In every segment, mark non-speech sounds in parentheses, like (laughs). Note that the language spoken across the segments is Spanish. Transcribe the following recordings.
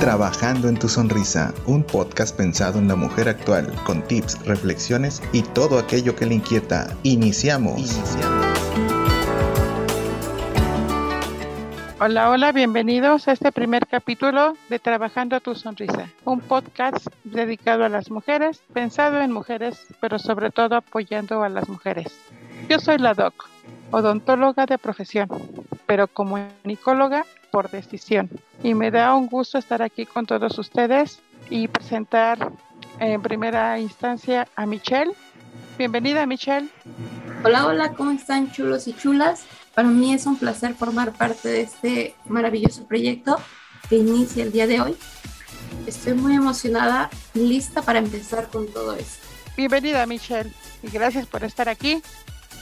Trabajando en tu sonrisa, un podcast pensado en la mujer actual, con tips, reflexiones y todo aquello que le inquieta. Iniciamos. Hola, hola, bienvenidos a este primer capítulo de Trabajando tu Sonrisa, un podcast dedicado a las mujeres, pensado en mujeres, pero sobre todo apoyando a las mujeres. Yo soy la Doc, odontóloga de profesión, pero comunicóloga por decisión. Y me da un gusto estar aquí con todos ustedes y presentar en primera instancia a Michelle. Bienvenida, Michelle. Hola, hola, ¿cómo están chulos y chulas? Para mí es un placer formar parte de este maravilloso proyecto que inicia el día de hoy. Estoy muy emocionada y lista para empezar con todo esto. Bienvenida, Michelle, y gracias por estar aquí.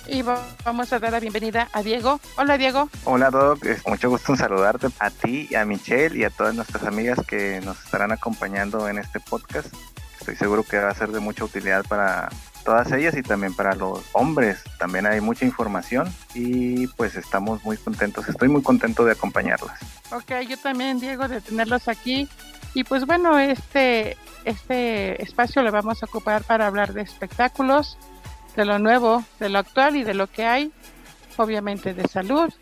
Y vamos a dar la bienvenida a Diego. Hola, Diego. Hola, Doc. Es mucho gusto en saludarte a ti, a Michelle y a todas nuestras amigas que nos estarán acompañando en este podcast. Estoy seguro que va a ser de mucha utilidad para todas ellas y también para los hombres. También hay mucha información y pues estamos muy contentos. Estoy muy contento de acompañarlas. Ok, yo también, Diego, de tenerlos aquí. Y pues bueno, este, este espacio lo vamos a ocupar para hablar de espectáculos, de lo nuevo, de lo actual y de lo que hay, obviamente de salud,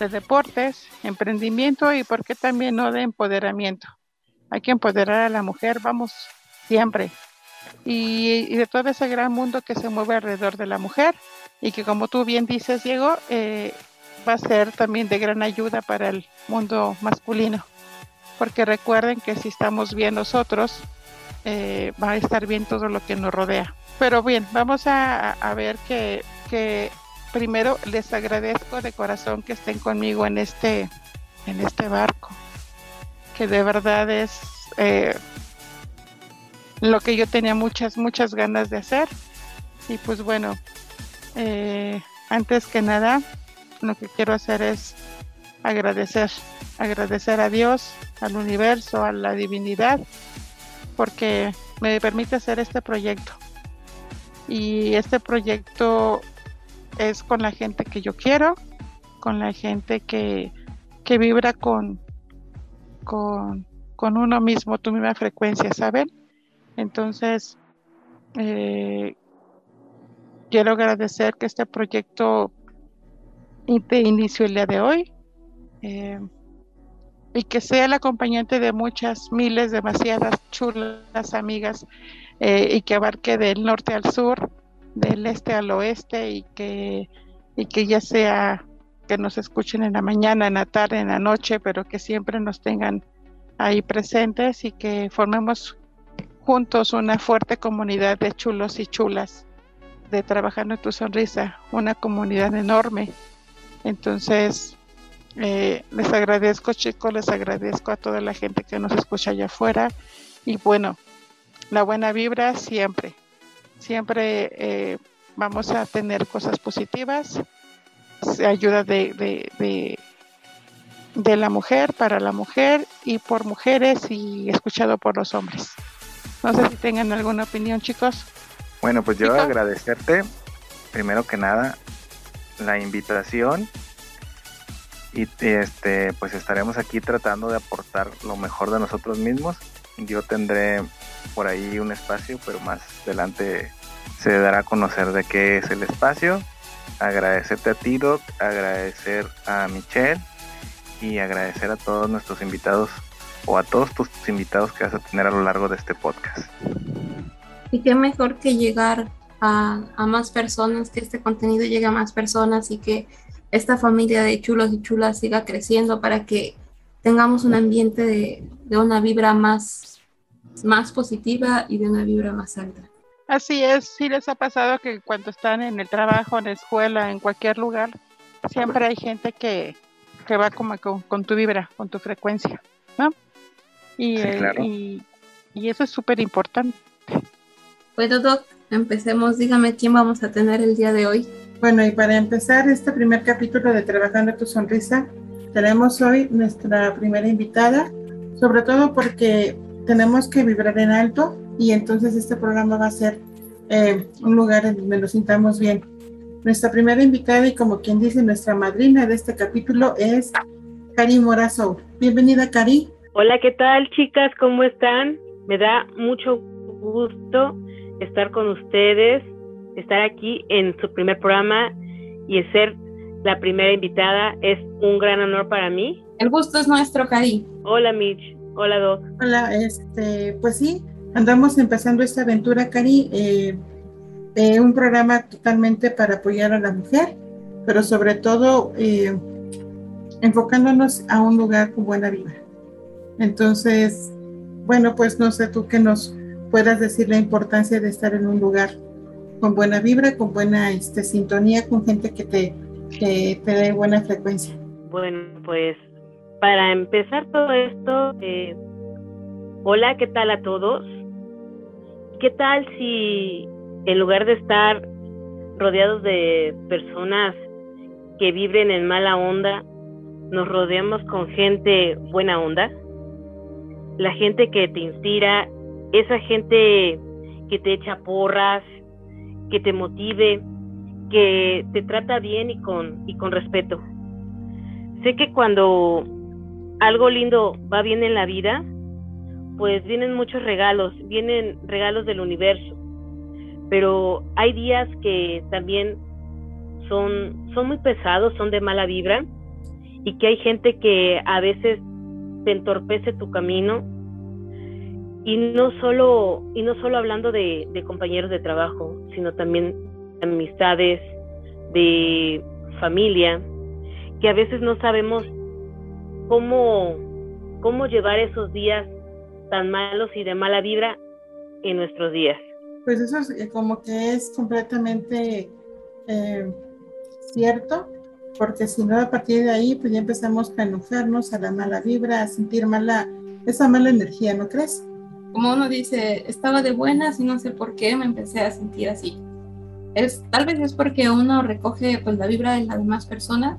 de deportes, emprendimiento y por qué también no de empoderamiento. Hay que empoderar a la mujer, vamos, siempre. Y, de todo ese gran mundo que se mueve alrededor de la mujer y que como tú bien dices, Diego, eh, va a ser también de gran ayuda para el mundo masculino. Porque recuerden que si estamos bien nosotros, eh, va a estar bien todo lo que nos rodea. Pero bien, vamos a, ver que, primero les agradezco de corazón que estén conmigo en este, en este barco, que de verdad es eh, lo que yo tenía muchas, muchas ganas de hacer. Y pues bueno, eh, antes que nada, lo que quiero hacer es agradecer, agradecer a Dios, al universo, a la divinidad, porque me permite hacer este proyecto y este proyecto es con la gente que yo quiero, con la gente que, vibra con, con, uno mismo, tu misma frecuencia, ¿saben? Entonces, eh, quiero agradecer que este proyecto te inició el día de hoy eh, y que sea el acompañante de muchas, miles, demasiadas chulas amigas eh, y que abarque del norte al sur, del este al oeste y que, y que ya sea que nos escuchen en la mañana, en la tarde, en la noche, pero que siempre nos tengan ahí presentes y que formemos juntos una fuerte comunidad de chulos y chulas de Trabajando en tu Sonrisa, una comunidad enorme. Entonces, eh, les agradezco chicos, les agradezco a toda la gente que nos escucha allá afuera y bueno, la buena vibra siempre. Siempre eh, vamos a tener cosas positivas, ayuda de, de, de, la mujer, para la mujer y por mujeres y escuchado por los hombres. No sé si tengan alguna opinión, chicos. Bueno, pues yo agradecerte, primero que nada, la invitación y este pues estaremos aquí tratando de aportar lo mejor de nosotros mismos. Yo tendré por ahí un espacio, pero más adelante se dará a conocer de qué es el espacio. Agradecerte a ti, Doc, agradecer a Michelle y agradecer a todos nuestros invitados o a todos tus invitados que vas a tener a lo largo de este podcast. Y qué mejor que llegar a, más personas, que este contenido llegue a más personas y que esta familia de chulos y chulas siga creciendo para que tengamos un ambiente de, de una vibra más más positiva y de una vibra más alta. Así es, sí les ha pasado que cuando están en el trabajo, en la escuela, en cualquier lugar, siempre hay gente que, va como con, tu vibra, con tu frecuencia, ¿no? Y, y, y, eso es súper importante. Bueno, Doc, empecemos. Dígame quién vamos a tener el día de hoy. Bueno, y para empezar este primer capítulo de Trabajando tu Sonrisa, tenemos hoy nuestra primera invitada, sobre todo porque tenemos que vibrar en alto y entonces este programa va a ser eh, un lugar en donde nos sintamos bien. Nuestra primera invitada y como quien dice nuestra madrina de este capítulo es Cari Morazo. Bienvenida Cari. Hola, ¿qué tal chicas? ¿Cómo están? Me da mucho gusto estar con ustedes, estar aquí en su primer programa y ser la primera invitada. Es un gran honor para mí. El gusto es nuestro, Cari. Hola, Mitch. Hola, Doc. Hola, este, pues sí, andamos empezando esta aventura, Cari. Eh, eh, un programa totalmente para apoyar a la mujer, pero sobre todo eh, enfocándonos a un lugar con buena vida. Entonces, bueno, pues no sé tú que nos puedas decir la importancia de estar en un lugar con buena vibra, con buena este, sintonía, con gente que te, que te dé buena frecuencia. Bueno, pues para empezar todo esto, eh, hola, ¿qué tal a todos? ¿Qué tal si en lugar de estar rodeados de personas que vibren en mala onda, nos rodeamos con gente buena onda? La gente que te inspira, esa gente que te echa porras, que te motive, que te trata bien y con, y con respeto. Sé que cuando algo lindo va bien en la vida, pues vienen muchos regalos, vienen regalos del universo, pero hay días que también son, son muy pesados, son de mala vibra y que hay gente que a veces te entorpece tu camino y no solo y no solo hablando de, compañeros de trabajo sino también de amistades de familia que a veces no sabemos cómo cómo llevar esos días tan malos y de mala vibra en nuestros días. Pues eso es eh, como que es completamente eh, cierto porque si no a partir de ahí pues ya empezamos a enojarnos a la mala vibra a sentir mala esa mala energía no crees como uno dice, estaba de buenas y no sé por qué me empecé a sentir así. Es, tal vez es porque uno recoge pues la vibra de las demás personas.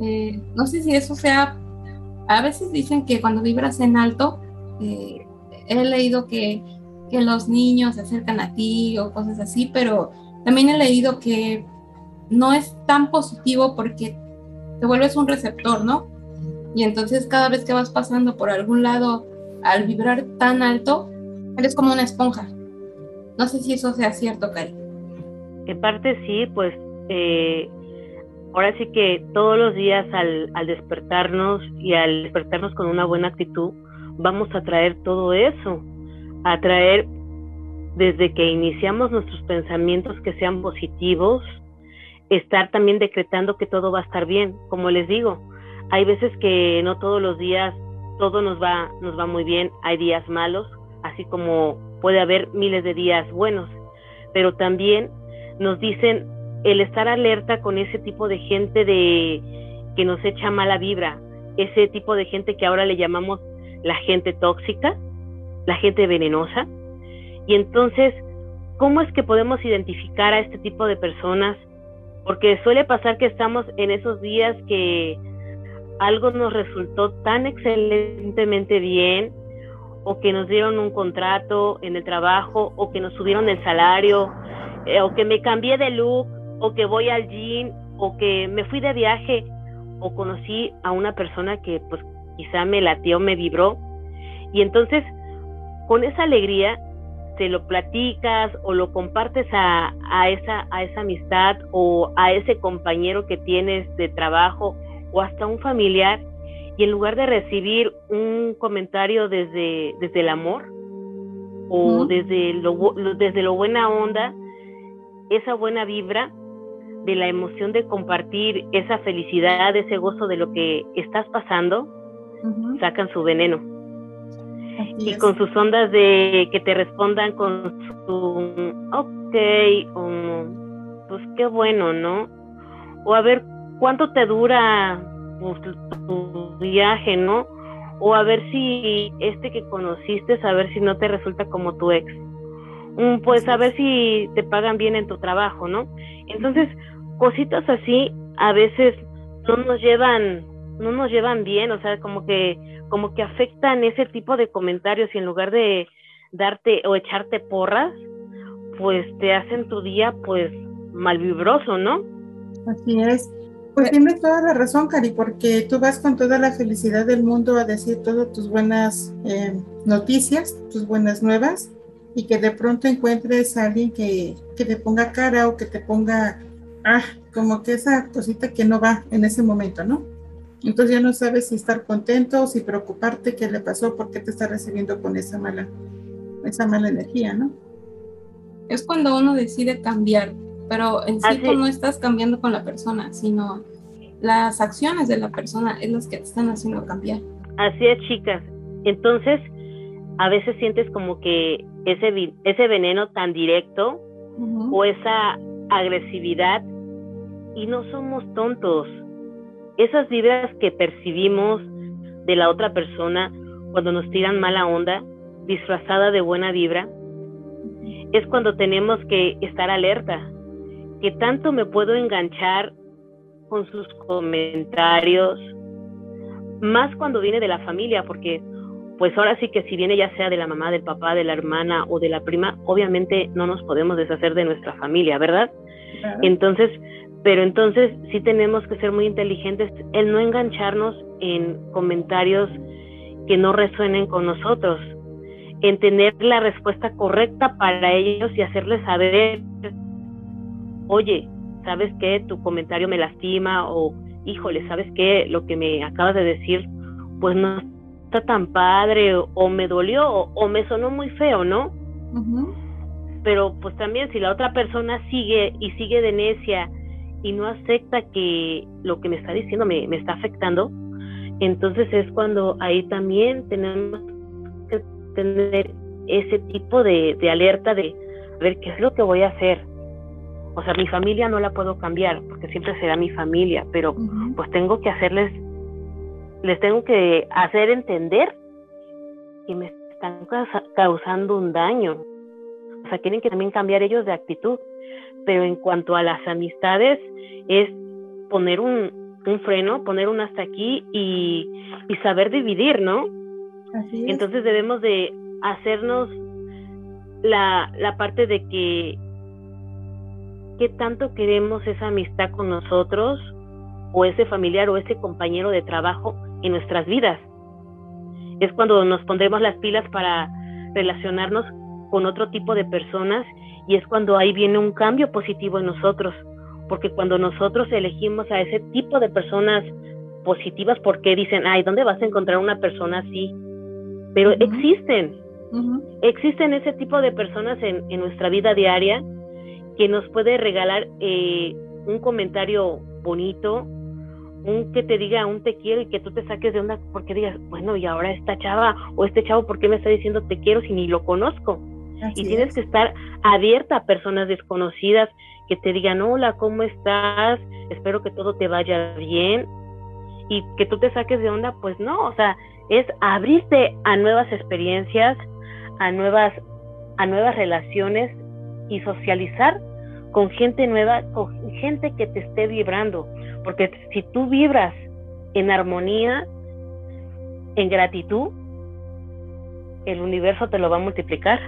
Eh, no sé si eso sea, a veces dicen que cuando vibras en alto, eh, he leído que, que los niños se acercan a ti o cosas así, pero también he leído que no es tan positivo porque te vuelves un receptor, ¿no? Y entonces cada vez que vas pasando por algún lado al vibrar tan alto, eres como una esponja. No sé si eso sea cierto, Cari. En parte sí, pues eh, ahora sí que todos los días al, al despertarnos y al despertarnos con una buena actitud, vamos a traer todo eso, a traer desde que iniciamos nuestros pensamientos que sean positivos, estar también decretando que todo va a estar bien. Como les digo, hay veces que no todos los días todo nos va, nos va muy bien, hay días malos, así como puede haber miles de días buenos, pero también nos dicen el estar alerta con ese tipo de gente de que nos echa mala vibra, ese tipo de gente que ahora le llamamos la gente tóxica, la gente venenosa. Y entonces, ¿cómo es que podemos identificar a este tipo de personas? Porque suele pasar que estamos en esos días que algo nos resultó tan excelentemente bien o que nos dieron un contrato en el trabajo o que nos subieron el salario eh, o que me cambié de look o que voy al gym o que me fui de viaje o conocí a una persona que pues quizá me latió, me vibró. Y entonces con esa alegría te lo platicas o lo compartes a, a, esa, a esa amistad o a ese compañero que tienes de trabajo o hasta un familiar y en lugar de recibir un comentario desde, desde el amor o desde, lo, desde lo buena onda, esa buena vibra de la emoción de compartir esa felicidad, ese gozo de lo que estás pasando, sacan su veneno. y con sus ondas de que te respondan con su, ok, pues qué bueno, ¿no? O a ver, cuánto te dura pues, tu, viaje, ¿no? O a ver si este que conociste, a ver si no te resulta como tu ex. Mm, pues a ver si te pagan bien en tu trabajo, ¿no? Entonces, cositas así a veces no nos llevan no nos llevan bien, o sea, como que como que afectan ese tipo de comentarios y en lugar de darte o echarte porras, pues te hacen tu día pues malvibroso, ¿no? Así es. Pues tienes toda la razón, Cari, porque tú vas con toda la felicidad del mundo a decir todas tus buenas eh, noticias, tus buenas nuevas, y que de pronto encuentres a alguien que, que te ponga cara o que te ponga, ah, como que esa cosita que no va en ese momento, ¿no? Entonces ya no sabes si estar contento si preocuparte qué le pasó, por qué te está recibiendo con esa mala, esa mala energía, ¿no? Es cuando uno decide cambiar, pero en sí no estás cambiando con la persona, sino las acciones de la persona es las que te están haciendo cambiar. Así es, chicas. Entonces, a veces sientes como que ese, ese veneno tan directo o esa agresividad y no somos tontos. Esas vibras que percibimos de la otra persona cuando nos tiran mala onda, disfrazada de buena vibra, es cuando tenemos que estar alerta, que tanto me puedo enganchar con sus comentarios, más cuando viene de la familia, porque pues ahora sí que si viene ya sea de la mamá, del papá, de la hermana o de la prima, obviamente no nos podemos deshacer de nuestra familia, ¿verdad? Entonces, pero entonces sí tenemos que ser muy inteligentes el no engancharnos en comentarios que no resuenen con nosotros, en tener la respuesta correcta para ellos y hacerles saber, oye, ¿sabes qué? Tu comentario me lastima o, híjole, ¿sabes qué? Lo que me acabas de decir, pues no está tan padre o, me dolió o, me sonó muy feo, ¿no? Pero pues también si la otra persona sigue y sigue de necia, y no acepta que lo que me está diciendo me, está afectando, entonces es cuando ahí también tenemos que tener ese tipo de, alerta de ver qué es lo que voy a hacer. O sea, mi familia no la puedo cambiar porque siempre será mi familia, pero pues tengo que hacerles, les tengo que hacer entender que me están causando un daño. O sea, tienen que también cambiar ellos de actitud. Pero en cuanto a las amistades, es poner un, freno, poner un hasta aquí y, saber dividir, ¿no? Entonces debemos de hacernos la, la parte de que qué tanto queremos esa amistad con nosotros o ese familiar o ese compañero de trabajo en nuestras vidas. Es cuando nos pondremos las pilas para relacionarnos con otro tipo de personas y es cuando ahí viene un cambio positivo en nosotros porque cuando nosotros elegimos a ese tipo de personas positivas, porque dicen, ay, ¿dónde vas a encontrar una persona así? Pero existen, existen ese tipo de personas en, nuestra vida diaria que nos puede regalar eh, un comentario bonito, un que te diga un te quiero y que tú te saques de onda porque digas, bueno, y ahora esta chava o este chavo, ¿por qué me está diciendo te quiero si ni lo conozco? y tienes que estar abierta a personas desconocidas que te digan, hola, ¿cómo estás? Espero que todo te vaya bien. Y que tú te saques de onda, pues no, o sea, es abrirte a nuevas experiencias, a nuevas, a nuevas relaciones y socializar con gente nueva, con gente que te esté vibrando. Porque si tú vibras en armonía, en gratitud, el universo te lo va a multiplicar.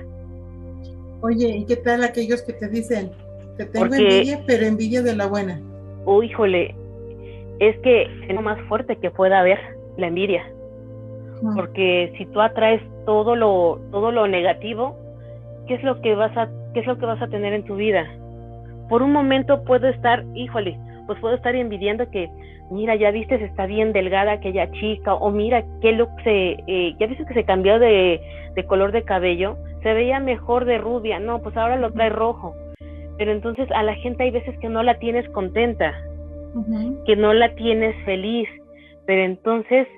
Oye, ¿y qué tal aquellos que te dicen, te tengo envidia, pero envidia de la buena? Oh, híjole, es que es lo más fuerte que pueda haber, la envidia. Porque si tú atraes todo lo, todo lo negativo, ¿qué es lo que vas a, qué es lo que vas a tener en tu vida? Por un momento puedo estar, híjole, pues puedo estar envidiando que, mira, ya viste, está bien delgada aquella chica, o mira, qué look se, eh, ya viste que se cambió de, de color de cabello, se veía mejor de rubia, no, pues ahora lo trae rojo. Pero entonces a la gente hay veces que no la tienes contenta, que no la tienes feliz, pero entonces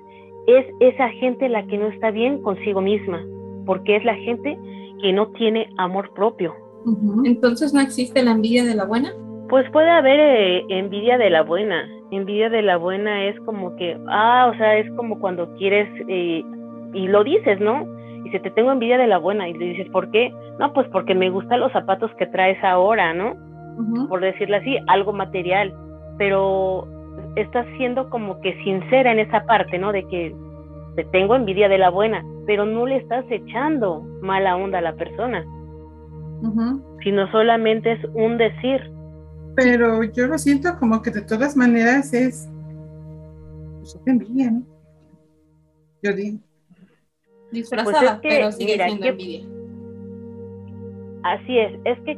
es esa gente la que no está bien consigo misma, porque es la gente que no tiene amor propio. Entonces no existe la envidia de la buena. Pues puede haber eh, envidia de la buena. Envidia de la buena es como que, ah, o sea, es como cuando quieres, eh, y lo dices, ¿no? y si te tengo envidia de la buena y le dices, ¿por qué? No, pues porque me gustan los zapatos que traes ahora, ¿no? Por decirlo así, algo material, pero estás siendo como que sincera en esa parte, ¿no? De que te tengo envidia de la buena, pero no le estás echando mala onda a la persona, sino solamente es un decir. Pero yo lo siento como que de todas maneras es, pues, envidia, ¿no? Yo digo. Disfrazada, pues pero sigue siendo envidia. Así es, es que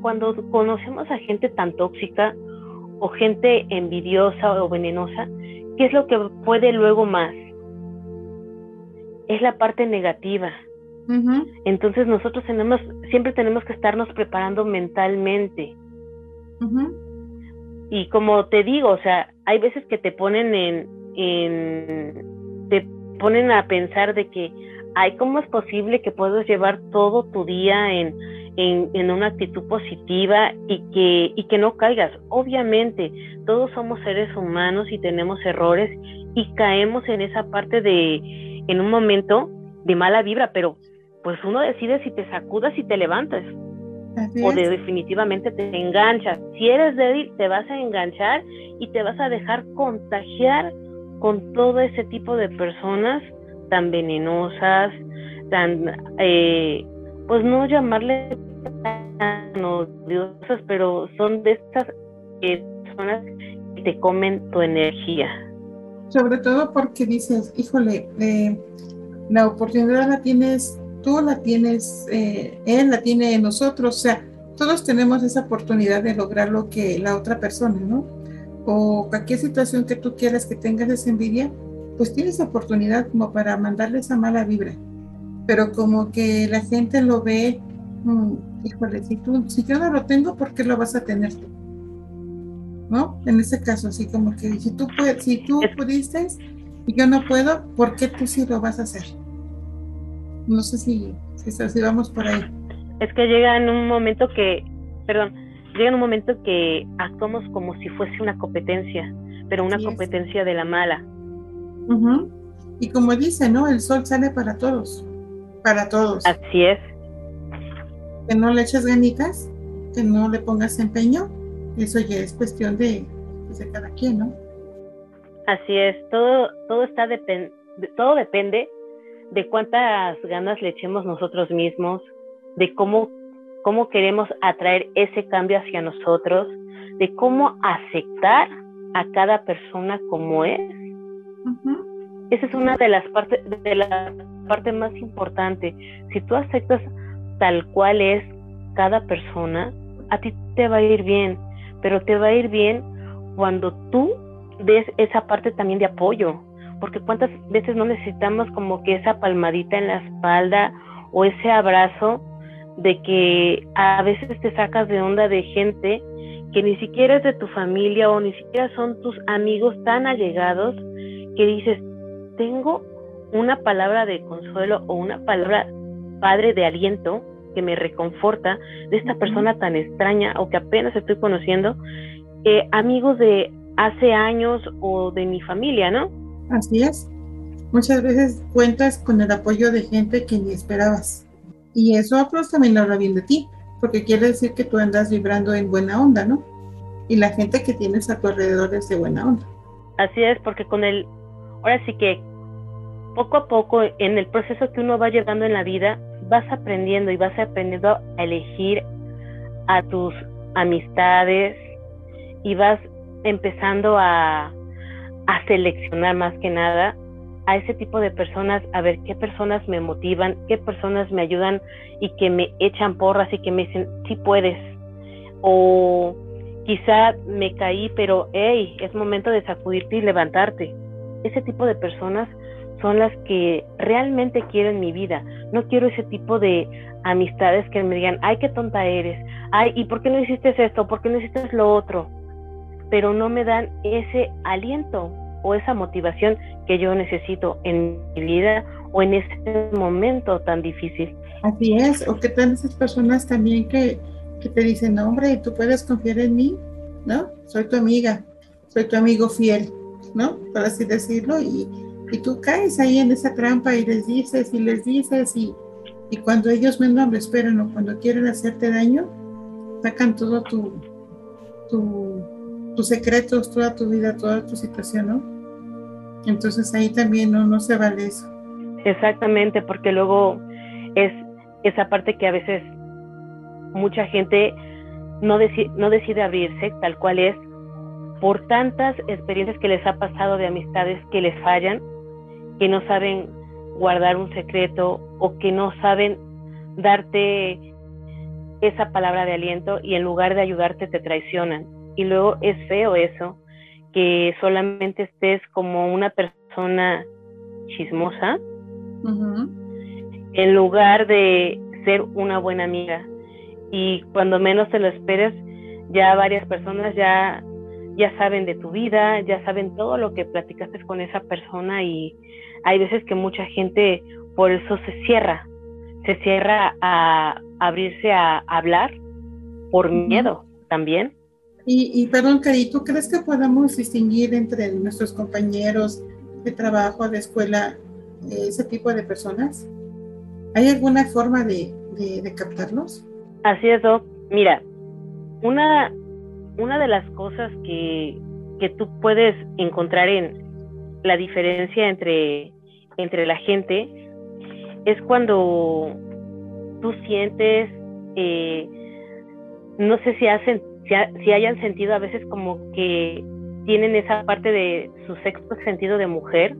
cuando conocemos a gente tan tóxica o gente envidiosa o venenosa, ¿qué es lo que puede luego más? Es la parte negativa. Entonces nosotros tenemos, siempre tenemos que estarnos preparando mentalmente. Y como te digo, o sea, hay veces que te ponen en, en, te ponen a pensar de que, ay, ¿cómo es posible que puedas llevar todo tu día en, en, una actitud positiva y que, y que no caigas. Obviamente, todos somos seres humanos y tenemos errores y caemos en esa parte de, en un momento de mala vibra, pero pues uno decide si te sacudas y te levantas. o de definitivamente te enganchas. Si eres débil, te vas a enganchar y te vas a dejar contagiar con todo ese tipo de personas tan venenosas, tan, eh, pues no llamarle tan odiosas, pero son de estas personas que te comen tu energía. Sobre todo porque dices, híjole, eh, la oportunidad la tienes tú, la tienes, eh, él la tiene nosotros, o sea, todos tenemos esa oportunidad de lograr lo que la otra persona, ¿no? O cualquier situación que tú quieras que tengas esa envidia, pues tienes oportunidad como para mandarle esa mala vibra. Pero como que la gente lo ve Mm, híjole, si, tú, si yo no lo tengo, ¿por qué lo vas a tener tú? ¿No? En ese caso, así como que si tú, si tú pudiste y yo no puedo, ¿por qué tú sí lo vas a hacer? No sé si, si, vamos por ahí. Es que llega en un momento que, perdón, llega en un momento que actuamos como si fuese una competencia, pero una competencia de la mala. Y como dice, ¿no? El sol sale para todos, para todos. Así es que no le eches ganitas, que no le pongas empeño, eso ya es cuestión de, pues, de cada quien, ¿no? Así es, todo, todo está todo depende de cuántas ganas le echemos nosotros mismos, de cómo, cómo queremos atraer ese cambio hacia nosotros, de cómo aceptar a cada persona como es. Esa es una de las partes de la parte más importante. Si tú aceptas tal cual es cada persona, a ti te va a ir bien, pero te va a ir bien cuando tú des esa parte también de apoyo, porque cuántas veces no necesitamos como que esa palmadita en la espalda o ese abrazo de que a veces te sacas de onda de gente que ni siquiera es de tu familia o ni siquiera son tus amigos tan allegados que dices, tengo una palabra de consuelo o una palabra padre de aliento que me reconforta de esta persona tan extraña o que apenas estoy conociendo, eh, amigos de hace años o de mi familia, ¿no? Así es. Muchas veces cuentas con el apoyo de gente que ni esperabas. Y eso pues, también habla bien de ti, porque quiere decir que tú andas vibrando en buena onda, ¿no? Y la gente que tienes a tu alrededor es de buena onda. Así es, porque con el, ahora sí que poco a poco en el proceso que uno va llevando en la vida, vas aprendiendo y vas aprendiendo a elegir a tus amistades y vas empezando a, a seleccionar más que nada a ese tipo de personas, a ver qué personas me motivan, qué personas me ayudan y que me echan porras y que me dicen, sí puedes. O quizá me caí, pero hey, es momento de sacudirte y levantarte. Ese tipo de personas son las que realmente quieren mi vida. No quiero ese tipo de amistades que me digan, ay, qué tonta eres, ay, ¿y por qué no hiciste esto? ¿Por qué no hiciste lo otro? Pero no me dan ese aliento o esa motivación que yo necesito en mi vida o en ese momento tan difícil. Así es, o que tal esas personas también que, que te dicen, hombre, tú puedes confiar en mí, ¿no? Soy tu amiga, soy tu amigo fiel, ¿no? Por así decirlo, y, y tú caes ahí en esa trampa y les dices y les dices y, y cuando ellos menos lo esperan o cuando quieren hacerte daño, sacan todo tu, tu, tus secretos, toda tu vida, toda tu situación, ¿no? Entonces ahí también no, no se vale eso. Exactamente, porque luego es esa parte que a veces mucha gente no, no decide abrirse tal cual es por tantas experiencias que les ha pasado de amistades que les fallan, que no saben guardar un secreto o que no saben darte esa palabra de aliento y en lugar de ayudarte te traicionan. Y luego es feo eso, que solamente estés como una persona chismosa en lugar de ser una buena amiga. Y cuando menos te lo esperes, ya varias personas ya, ya saben de tu vida, ya saben todo lo que platicaste con esa persona y hay veces que mucha gente por eso se cierra, se cierra a abrirse a hablar por miedo también. Y, y perdón, Cari, ¿tú crees que podamos distinguir entre nuestros compañeros de trabajo, de escuela, ese tipo de personas? ¿Hay alguna forma de, captarlos? Así es, Doc. Mira, una, una de las cosas que, que tú puedes encontrar en la diferencia entre, entre la gente es cuando tú sientes, eh, no sé si, hacen, si, hayan sentido a veces como que tienen esa parte de su sexto sentido de mujer,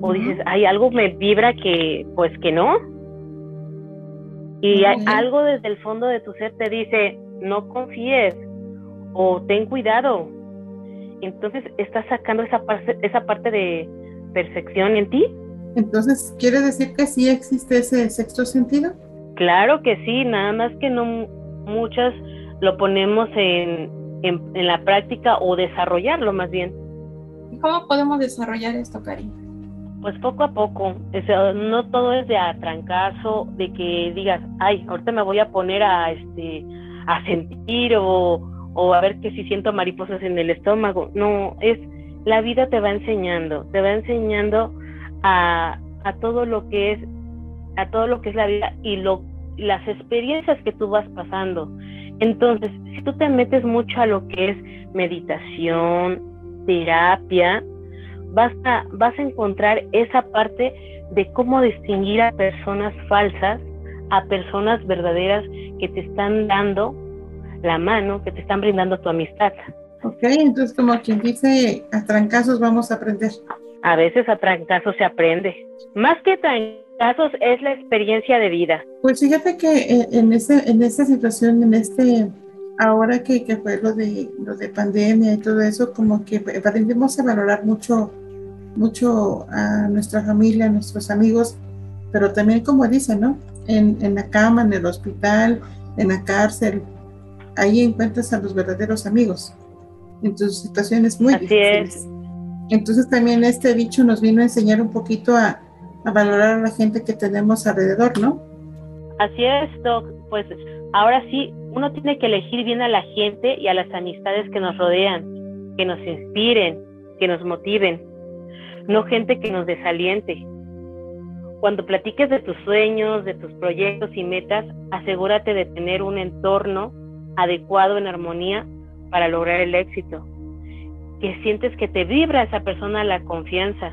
o dices, hay algo me vibra que, pues que no. Y hay algo desde el fondo de tu ser te dice, no confíes o ten cuidado. Entonces estás sacando esa parte, esa parte de percepción en ti. Entonces, ¿quiere decir que sí existe ese sexto sentido? Claro que sí, nada más que no muchas lo ponemos en, en, la práctica o desarrollarlo más bien. ¿Y cómo podemos desarrollar esto, Cari? Pues poco a poco, no todo es de atrancazo, de que digas, ay, ahorita me voy a poner a, este, a sentir o, o a ver que si siento mariposas en el estómago. No, es la vida te va enseñando, te va enseñando a, a todo lo que es a todo lo que es la vida y lo, las experiencias que tú vas pasando. Entonces, si tú te metes mucho a lo que es meditación, terapia, vas a, vas a encontrar esa parte de cómo distinguir a personas falsas, a personas verdaderas que te están dando la mano, que te están brindando tu amistad. Ok, entonces como quien dice, a trancazos vamos a aprender. A veces a trancazos se aprende. Más que trancazos casos es la experiencia de vida. Pues fíjate que eh, en, ese, en esta situación, en este, ahora que, que, fue lo de, lo de pandemia y todo eso, como que aprendimos a valorar mucho, mucho a nuestra familia, a nuestros amigos, pero también como dicen, ¿no? En, en la cama, en el hospital, en la cárcel, ahí encuentras a los verdaderos amigos en tus situaciones muy Así Es. Entonces también este bicho nos vino a enseñar un poquito a, a valorar a la gente que tenemos alrededor, ¿no? Así es, Doc. Pues ahora sí, uno tiene que elegir bien a la gente y a las amistades que nos rodean, que nos inspiren, que nos motiven, no gente que nos desaliente. Cuando platiques de tus sueños, de tus proyectos y metas, asegúrate de tener un entorno adecuado en armonía para lograr el éxito. Que sientes que te vibra esa persona la confianza,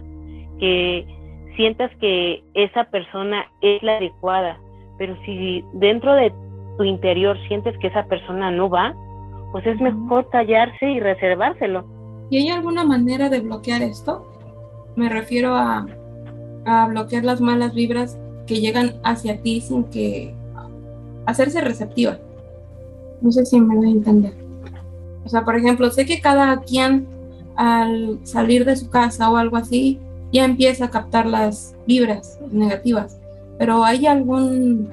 que sientas que esa persona es la adecuada, pero si dentro de tu interior sientes que esa persona no va, pues es mejor callarse y reservárselo. ¿Y hay alguna manera de bloquear esto? Me refiero a, a bloquear las malas vibras que llegan hacia ti sin que hacerse receptiva. No sé si me voy a entender. O sea, por ejemplo, sé que cada quien al salir de su casa o algo así ya empieza a captar las vibras negativas. Pero ¿hay algún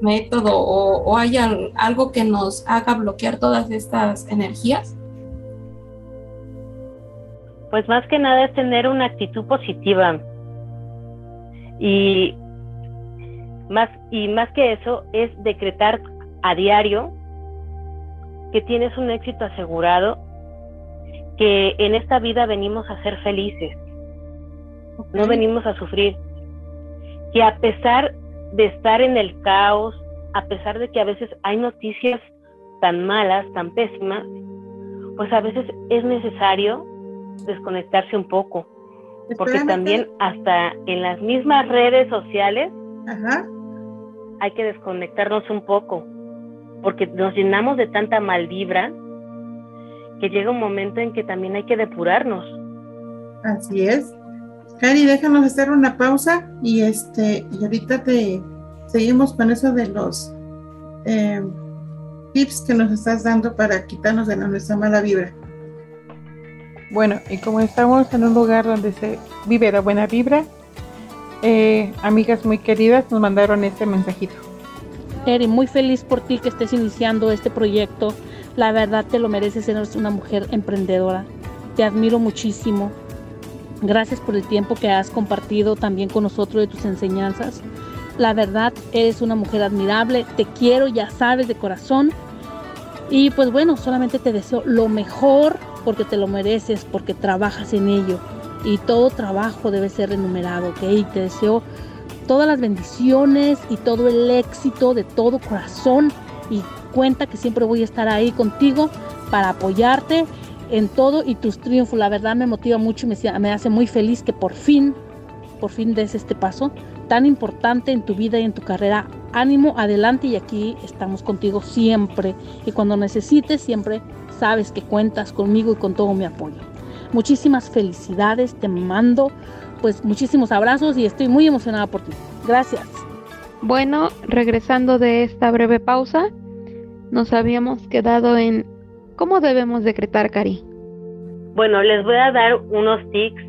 método o, hay algo que nos haga bloquear todas estas energías? Pues más que nada es tener una actitud positiva. Y más, y más que eso es decretar a diario que tienes un éxito asegurado que en esta vida venimos a ser felices, no venimos a sufrir, que a pesar de estar en el caos, a pesar de que a veces hay noticias tan malas, tan pésimas, pues a veces es necesario desconectarse un poco, porque también hasta en las mismas redes sociales hay que desconectarnos un poco. porque nos llenamos de tanta mal vibra que llega un momento en que también hay que depurarnos. Así es. Cari, déjanos hacer una pausa y este y ahorita te seguimos con eso de los eh, tips que nos estás dando para quitarnos de nuestra mala vibra. Bueno, y como estamos en un lugar donde se vive la buena vibra, eh, amigas muy queridas nos mandaron este mensajito. Eri, muy feliz por ti que estés iniciando este proyecto. La verdad te lo mereces, eres una mujer emprendedora. Te admiro muchísimo. Gracias por el tiempo que has compartido también con nosotros de tus enseñanzas. La verdad, eres una mujer admirable. Te quiero, ya sabes, de corazón. Y pues bueno, solamente te deseo lo mejor porque te lo mereces, porque trabajas en ello. Y todo trabajo debe ser remunerado, ¿ok? Y te deseo todas las bendiciones y todo el éxito de todo corazón. Y cuenta que siempre voy a estar ahí contigo para apoyarte en todo y tus triunfos. La verdad me motiva mucho y me, me hace muy feliz que por fin, por fin des este paso tan importante en tu vida y en tu carrera. Ánimo, adelante y aquí estamos contigo siempre. Y cuando necesites, siempre sabes que cuentas conmigo y con todo mi apoyo. Muchísimas felicidades, te mando pues muchísimos abrazos y estoy muy emocionada por ti. Gracias. Bueno, regresando de esta breve pausa, nos habíamos quedado en cómo debemos decretar, Cari. Bueno, les voy a dar unos tics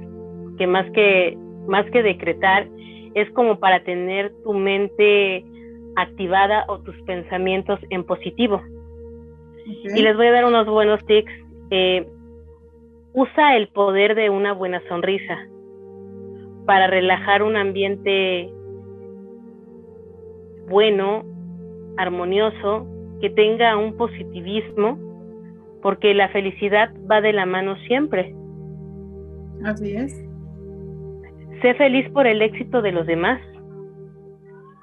que más que más que decretar es como para tener tu mente activada o tus pensamientos en positivo. Y les voy a dar unos buenos tics. Eh, usa el poder de una buena sonrisa para relajar un ambiente bueno, armonioso, que tenga un positivismo, porque la felicidad va de la mano siempre. Así es. Sé feliz por el éxito de los demás,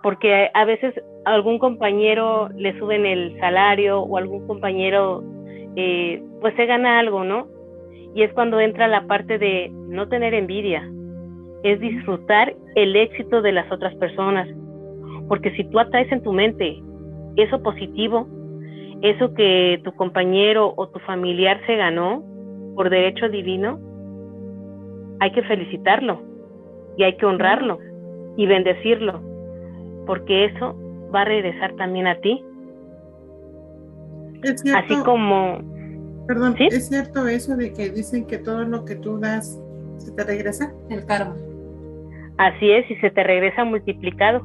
porque a veces algún compañero le suben el salario o algún compañero eh, pues se gana algo, ¿no? Y es cuando entra la parte de no tener envidia, es disfrutar el éxito de las otras personas, porque si tú atraes en tu mente eso positivo, eso que tu compañero o tu familiar se ganó por derecho divino, hay que felicitarlo y hay que honrarlo y bendecirlo, porque eso va a regresar también a ti. Es cierto, Así como... Perdón, ¿es cierto eso de que dicen que todo lo que tú das se te regresa? El karma. Así es, y se te regresa multiplicado.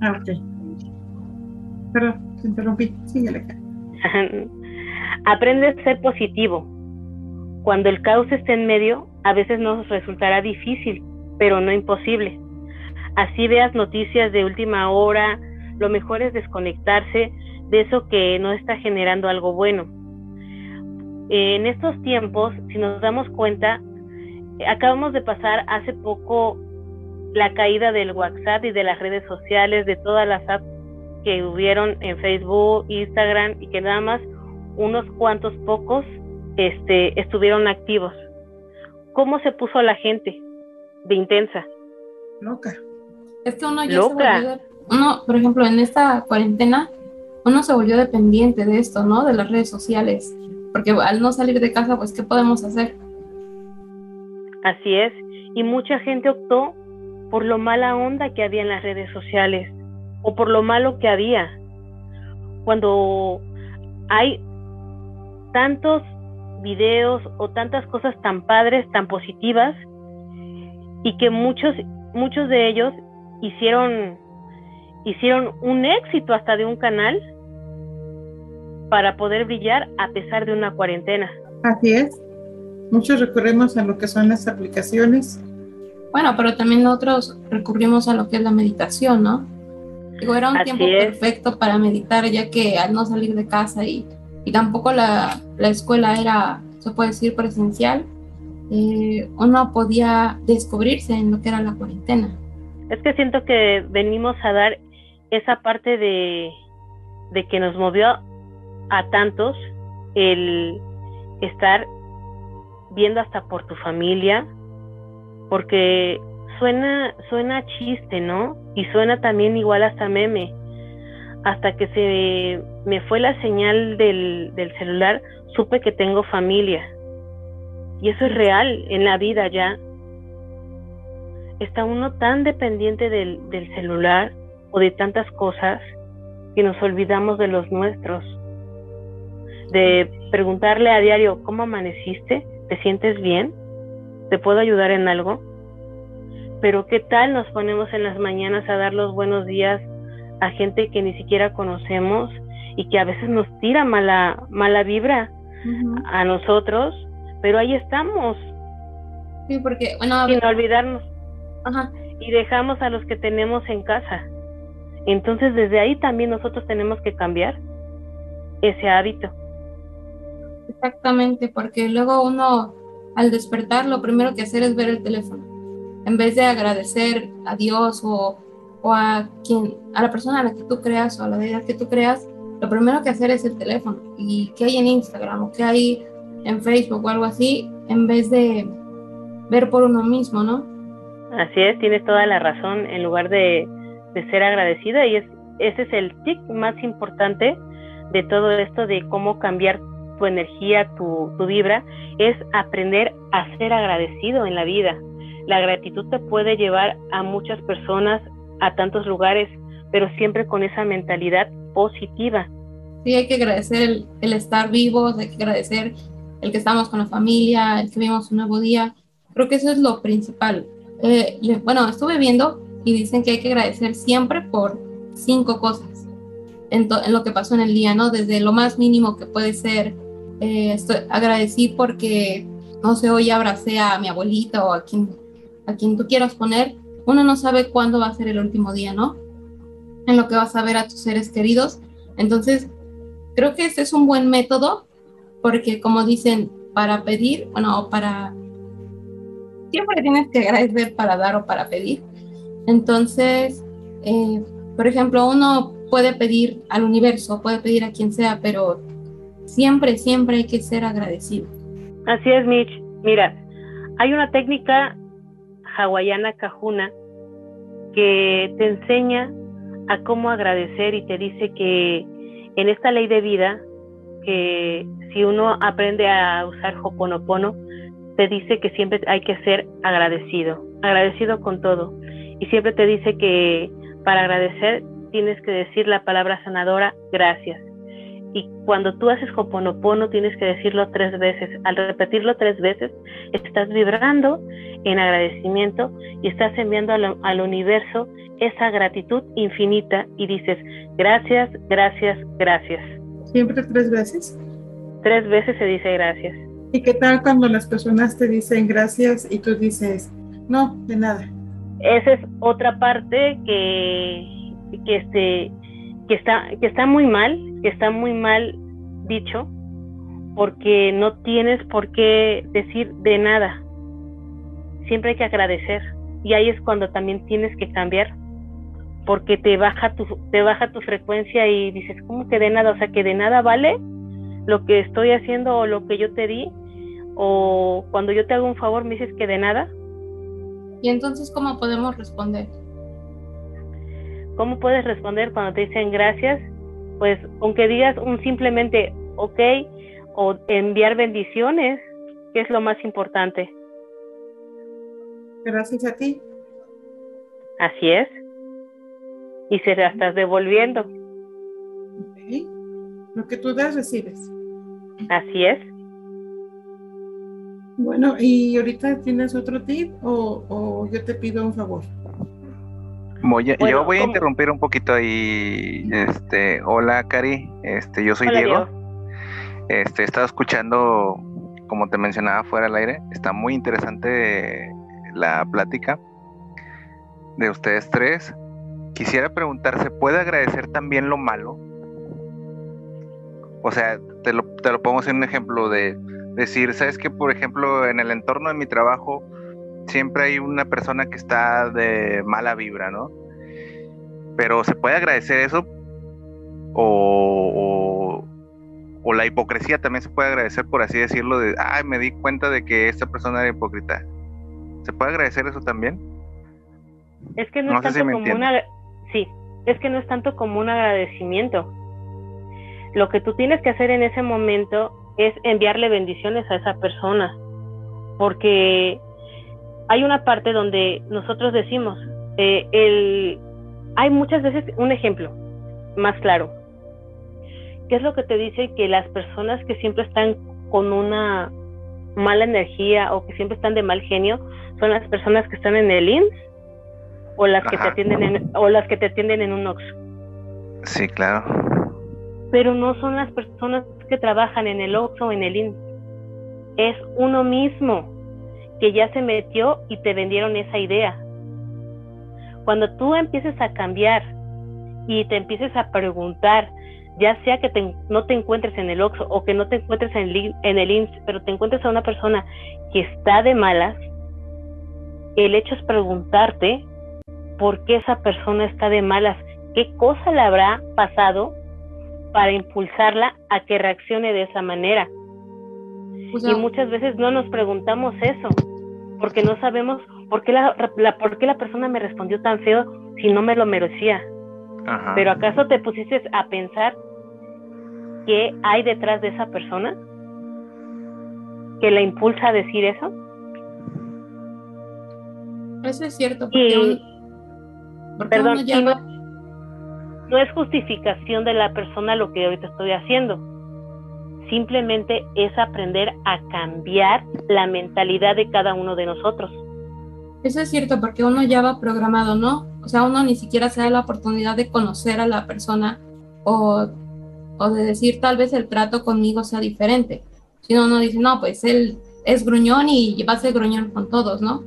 Ah, ok. Perdón, te interrumpí. (laughs) Aprende a ser positivo. Cuando el caos esté en medio, a veces nos resultará difícil, pero no imposible. Así veas noticias de última hora, lo mejor es desconectarse de eso que no está generando algo bueno. En estos tiempos, si nos damos cuenta, acabamos de pasar hace poco la caída del WhatsApp y de las redes sociales, de todas las apps que hubieron en Facebook, Instagram y que nada más unos cuantos pocos este, estuvieron activos. ¿Cómo se puso la gente de intensa? Loca. Es que uno ya se volvió, uno, por ejemplo, en esta cuarentena, uno se volvió dependiente de esto, ¿no? De las redes sociales. Porque al no salir de casa, pues, ¿qué podemos hacer? Así es. Y mucha gente optó por lo mala onda que había en las redes sociales o por lo malo que había. Cuando hay tantos videos o tantas cosas tan padres, tan positivas, y que muchos, muchos de ellos hicieron, hicieron un éxito hasta de un canal para poder brillar a pesar de una cuarentena. Así es. Muchos recurrimos a lo que son las aplicaciones. Bueno, pero también otros recurrimos a lo que es la meditación, ¿no? Digo, era un tiempo perfecto para meditar, ya que al no salir de casa y y tampoco la, la escuela era, se puede decir, presencial, eh, uno podía descubrirse en lo que era la cuarentena. Es que siento que venimos a dar esa parte de, de que nos movió a tantos el estar viendo hasta por tu familia, porque suena, suena chiste, ¿no? Y suena también igual hasta meme. hasta que se me fue la señal del, del celular, supe que tengo familia. Y eso es real en la vida ya. Está uno tan dependiente del, del celular o de tantas cosas que nos olvidamos de los nuestros. De preguntarle a diario, ¿cómo amaneciste? ¿Te sientes bien? ¿Te puedo ayudar en algo? Pero ¿qué tal nos ponemos en las mañanas a dar los buenos días a gente que ni siquiera conocemos y que a veces nos tira mala, mala vibra a nosotros, pero ahí estamos. Sí, porque, bueno, sin olvidarnos. Y dejamos a los que tenemos en casa. Entonces, desde ahí también nosotros tenemos que cambiar ese hábito. Exactamente, porque luego uno al despertar lo primero que hacer es ver el teléfono. En vez de agradecer a Dios o, o a quien, a la persona a la que tú creas o a la deidad que tú creas, lo primero que hacer es el teléfono. Y qué hay en Instagram o qué hay en Facebook o algo así, en vez de ver por uno mismo, ¿no? Así es, tienes toda la razón. En lugar de, de ser agradecida, y es, ese es el tic más importante de todo esto de cómo cambiar tu energía, tu, tu vibra, es aprender a ser agradecido en la vida. La gratitud te puede llevar a muchas personas, a tantos lugares, pero siempre con esa mentalidad positiva. Sí, hay que agradecer el, estar vivos, hay que agradecer el que estamos con la familia, el que vimos un nuevo día. Creo que eso es lo principal. Eh, bueno, estuve viendo y dicen que hay que agradecer siempre por cinco cosas en, en, lo que pasó en el día, ¿no? Desde lo más mínimo que puede ser eh, estoy, agradecí porque, no sé, hoy abracé a mi abuelita o a quien, a quien tú quieras poner. Uno no sabe cuándo va a ser el último día, ¿no? En lo que vas a ver a tus seres queridos. Entonces, creo que este es un buen método porque, como dicen, para pedir, bueno, para... Siempre tienes que agradecer para dar o para pedir. Entonces, eh, por ejemplo, uno puede pedir al universo, puede pedir a quien sea, pero Siempre, siempre hay que ser agradecido. Así es, Mitch. Mira, hay una técnica hawaiana cajuna que te enseña a cómo agradecer y te dice que en esta ley de vida, que si uno aprende a usar Hoponopono, te dice que siempre hay que ser agradecido, agradecido con todo. Y siempre te dice que para agradecer tienes que decir la palabra sanadora, gracias. Y cuando tú haces Hoponopono tienes que decirlo tres veces. Al repetirlo tres veces, estás vibrando en agradecimiento y estás enviando al, universo esa gratitud infinita y dices, gracias, gracias, gracias. ¿Siempre tres veces? Tres veces se dice gracias. ¿Y qué tal cuando las personas te dicen gracias y tú dices, no, de nada? Esa es otra parte que, que, este, que, está, que está muy mal, está muy mal dicho, porque no tienes por qué decir de nada. Siempre hay que agradecer. Y ahí es cuando también tienes que cambiar, porque te baja tu, te baja tu frecuencia y dices, ¿cómo que de nada? O sea, que de nada vale lo que estoy haciendo o lo que yo te di, o cuando yo te hago un favor me dices que de nada. Y entonces, ¿cómo podemos responder? ¿Cómo puedes responder cuando te dicen gracias? Pues aunque digas un simplemente ok o enviar bendiciones, que es lo más importante. Gracias a ti. Así es. Y se la estás devolviendo. Okay. Lo que tú das, recibes. Así es. Bueno, ¿y ahorita tienes otro tip o, o yo te pido un favor? Yo voy a interrumpir un poquito ahí. Este, hola Cari, este, yo soy Diego. Este, he estado escuchando, como te mencionaba fuera del aire, está muy interesante la plática de ustedes tres. Quisiera preguntar, ¿se puede agradecer también lo malo? O sea, te lo, te lo pongo en un ejemplo de decir, ¿sabes que Por ejemplo, en el entorno de mi trabajo, siempre hay una persona que está de mala vibra, ¿no? Pero se puede agradecer eso o, o, la hipocresía también se puede agradecer, por así decirlo, de, ay, me di cuenta de que esta persona era hipócrita. ¿Se puede agradecer eso también? Es que no, es tanto como una... Sí, es que no es tanto como un agradecimiento. Lo que tú tienes que hacer en ese momento es enviarle bendiciones a esa persona, porque hay una parte donde nosotros decimos, eh, el, hay muchas veces un ejemplo más claro. ¿Qué es lo que te dice que las personas que siempre están con una mala energía o que siempre están de mal genio son las personas que están en el INS o las que te atienden en, o las que te atienden en un OX. Sí, claro. Pero no son las personas que trabajan en el OX o en el INS. Es uno mismo que ya se metió y te vendieron esa idea. Cuando tú empieces a cambiar y te empieces a preguntar, ya sea que no te encuentres en el OXO o que no te encuentres en el, en el pero te encuentres a una persona que está de malas, el hecho es preguntarte por qué esa persona está de malas, qué cosa le habrá pasado para impulsarla a que reaccione de esa manera. Y muchas veces no nos preguntamos eso, porque no sabemos por qué la, por qué la persona me respondió tan feo si no me lo merecía. Pero ¿acaso te pusiste a pensar qué hay detrás de esa persona que la impulsa a decir eso? Eso es cierto. Porque perdón, no, es justificación de la persona lo que ahorita estoy haciendo. Simplemente es aprender a cambiar la mentalidad de cada uno de nosotros. Eso es cierto, porque uno ya va programado, ¿no? O sea, uno ni siquiera se da la oportunidad de conocer a la persona o, o de decir tal vez el trato conmigo sea diferente. Sino uno dice, no, pues él es gruñón y va a ser gruñón con todos, ¿no?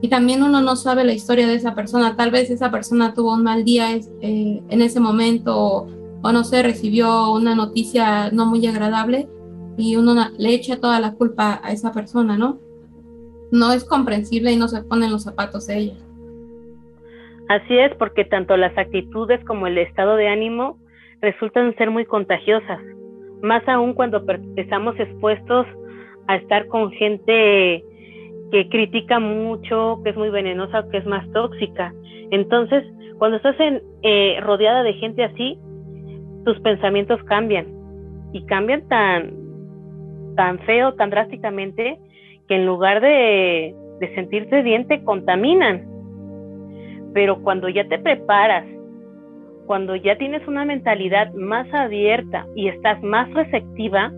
Y también uno no sabe la historia de esa persona. Tal vez esa persona tuvo un mal día eh, en ese momento o, o, no sé, recibió una noticia no muy agradable y uno le echa toda la culpa a esa persona, ¿no? no es comprensible y no se pone en los zapatos de ella. Así es, porque tanto las actitudes como el estado de ánimo resultan ser muy contagiosas, más aún cuando estamos expuestos a estar con gente que critica mucho, que es muy venenosa, que es más tóxica. Entonces, cuando estás en, eh, rodeada de gente así, tus pensamientos cambian y cambian tan, tan feo, tan drásticamente, que en lugar de, sentirse bien te contaminan. Pero cuando ya te preparas, cuando ya tienes una mentalidad más abierta y estás más receptiva,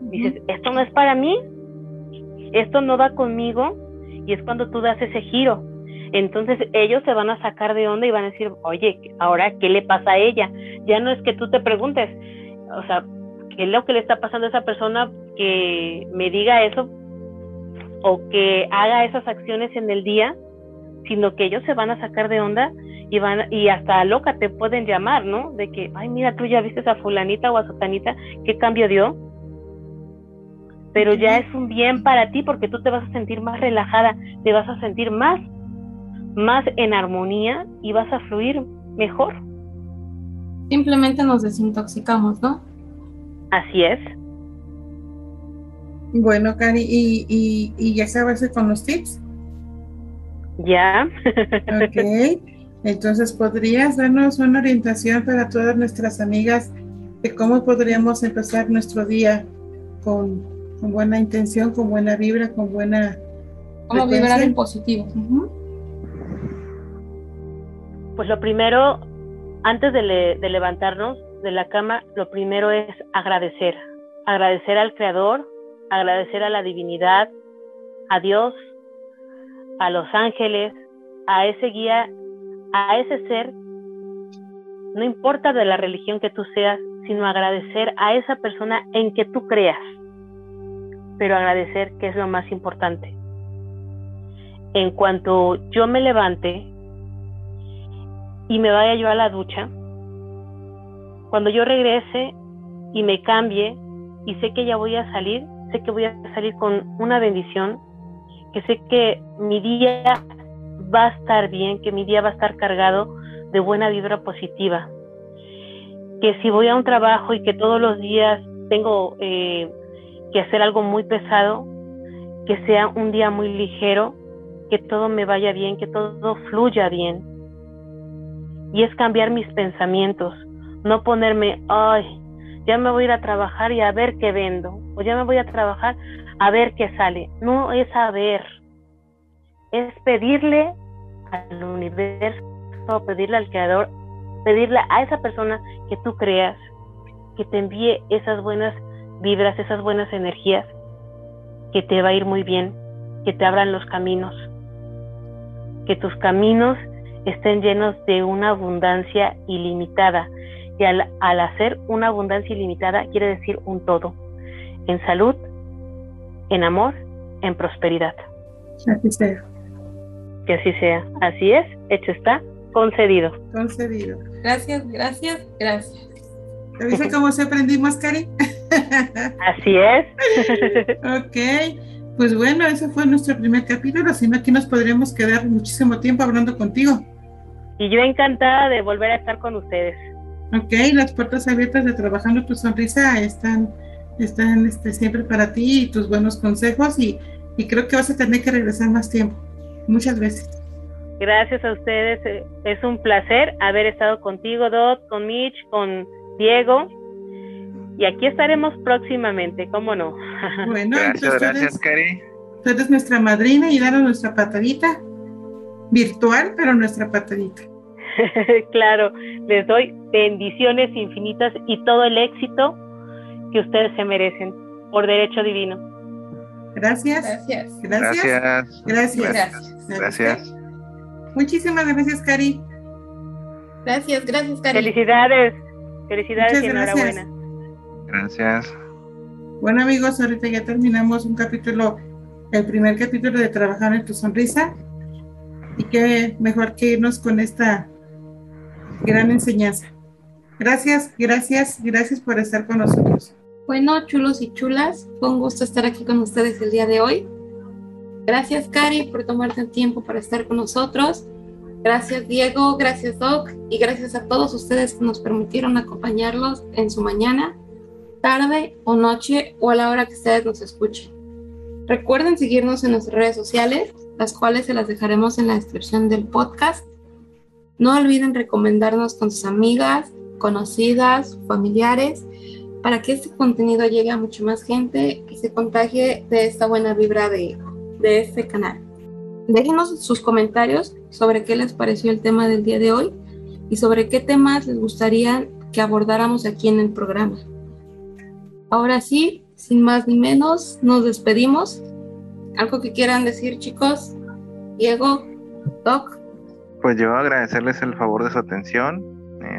dices, esto no es para mí, esto no va conmigo, y es cuando tú das ese giro. Entonces ellos se van a sacar de onda y van a decir, oye, ahora, ¿qué le pasa a ella? Ya no es que tú te preguntes, o sea, ¿qué es lo que le está pasando a esa persona que me diga eso? o que haga esas acciones en el día, sino que ellos se van a sacar de onda y van y hasta loca te pueden llamar, ¿no? De que, ay, mira, tú ya viste a fulanita o a sotanita, ¿qué cambio dio? Pero ya es un bien para ti porque tú te vas a sentir más relajada, te vas a sentir más más en armonía y vas a fluir mejor. Simplemente nos desintoxicamos, ¿no? Así es. Bueno, Cari, ¿y, y, y ya sabes con los tips? Ya. ok. Entonces, ¿podrías darnos una orientación para todas nuestras amigas de cómo podríamos empezar nuestro día con, buena intención, con buena vibra, con buena... ¿Cómo vibrar en positivo? Pues lo primero, antes de, de levantarnos de la cama, lo primero es agradecer. Agradecer al Creador agradecer a la divinidad, a Dios, a los ángeles, a ese guía, a ese ser, no importa de la religión que tú seas, sino agradecer a esa persona en que tú creas, pero agradecer que es lo más importante. En cuanto yo me levante y me vaya yo a la ducha, cuando yo regrese y me cambie y sé que ya voy a salir, sé que voy a salir con una bendición, que sé que mi día va a estar bien, que mi día va a estar cargado de buena vibra positiva. Que si voy a un trabajo y que todos los días tengo eh, que hacer algo muy pesado, que sea un día muy ligero, que todo me vaya bien, que todo fluya bien. Y es cambiar mis pensamientos, no ponerme, ay, ya me voy a ir a trabajar y a ver qué vendo, o ya me voy a trabajar a ver qué sale. No es a ver, es pedirle al universo, pedirle al creador, pedirle a esa persona que tú creas, que te envíe esas buenas vibras, esas buenas energías, que te va a ir muy bien, que te abran los caminos, que tus caminos estén llenos de una abundancia ilimitada. Y al, hacer una abundancia ilimitada quiere decir un todo, en salud, en amor, en prosperidad. Así sea. Que así sea. Así es, hecho está, concedido. Concedido. Gracias, gracias, gracias. ¿Te dice cómo se aprendimos, Cari? (laughs) Así es. (laughs) ok, pues bueno, ese fue nuestro primer capítulo, si no aquí nos podríamos quedar muchísimo tiempo hablando contigo. Y yo encantada de volver a estar con ustedes. Ok, las puertas abiertas de Trabajando tu Sonrisa están, están este, siempre para ti y tus buenos consejos y, y creo que vas a tener que regresar más tiempo. Muchas veces. Gracias a ustedes. Eh, es un placer haber estado contigo, Dot, con Mitch, con Diego. Y aquí estaremos próximamente, ¿cómo no? (laughs) Bueno, gracias, gracias, Cari. Tú eres nuestra madrina y danos nuestra patadita. Virtual, pero nuestra patadita. (laughs) claro, les doy bendiciones infinitas y todo el éxito que ustedes se merecen por derecho divino. Gracias. Gracias. Gracias. Gracias. Gracias. gracias. Muchísimas gracias, Cari. Gracias, gracias, Cari. Felicidades. Felicidades y enhorabuena. Gracias. Bueno amigos, ahorita ya terminamos un capítulo, el primer capítulo de Trabajar en tu Sonrisa. Y qué mejor que irnos con esta gran enseñanza. Gracias, gracias, gracias por estar con nosotros. Bueno, chulos y chulas, fue un gusto estar aquí con ustedes el día de hoy. Gracias, Cari, por tomarte el tiempo para estar con nosotros. Gracias Diego, gracias Doc y gracias a todos ustedes que nos permitieron acompañarlos en su mañana, tarde o noche o a la hora que ustedes nos escuchen. Recuerden seguirnos en nuestras redes sociales, las cuales se las dejaremos en la descripción del podcast. No olviden recomendarnos con sus amigas, conocidas, familiares, para que este contenido llegue a mucha más gente y se contagie de esta buena vibra de, de este canal. Déjenos sus comentarios sobre qué les pareció el tema del día de hoy y sobre qué temas les gustaría que abordáramos aquí en el programa. Ahora sí, sin más ni menos, nos despedimos. ¿Algo que quieran decir, chicos? Diego, Doc. Pues yo agradecerles el favor de su atención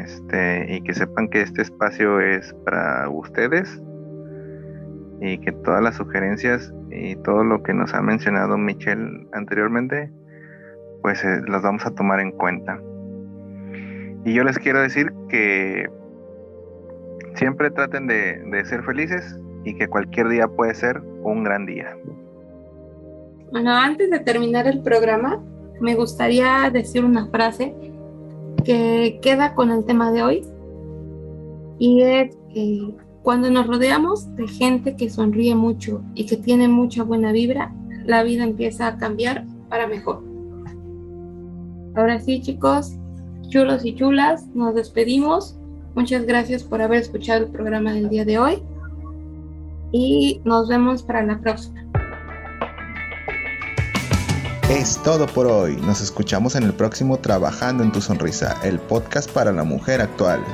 este, y que sepan que este espacio es para ustedes y que todas las sugerencias y todo lo que nos ha mencionado Michelle anteriormente, pues eh, las vamos a tomar en cuenta. Y yo les quiero decir que siempre traten de, de ser felices y que cualquier día puede ser un gran día. Bueno, antes de terminar el programa, me gustaría decir una frase que queda con el tema de hoy y es que cuando nos rodeamos de gente que sonríe mucho y que tiene mucha buena vibra, la vida empieza a cambiar para mejor. Ahora sí, chicos, chulos y chulas, nos despedimos. Muchas gracias por haber escuchado el programa del día de hoy y nos vemos para la próxima. Es todo por hoy. Nos escuchamos en el próximo Trabajando en tu Sonrisa, el podcast para la mujer actual.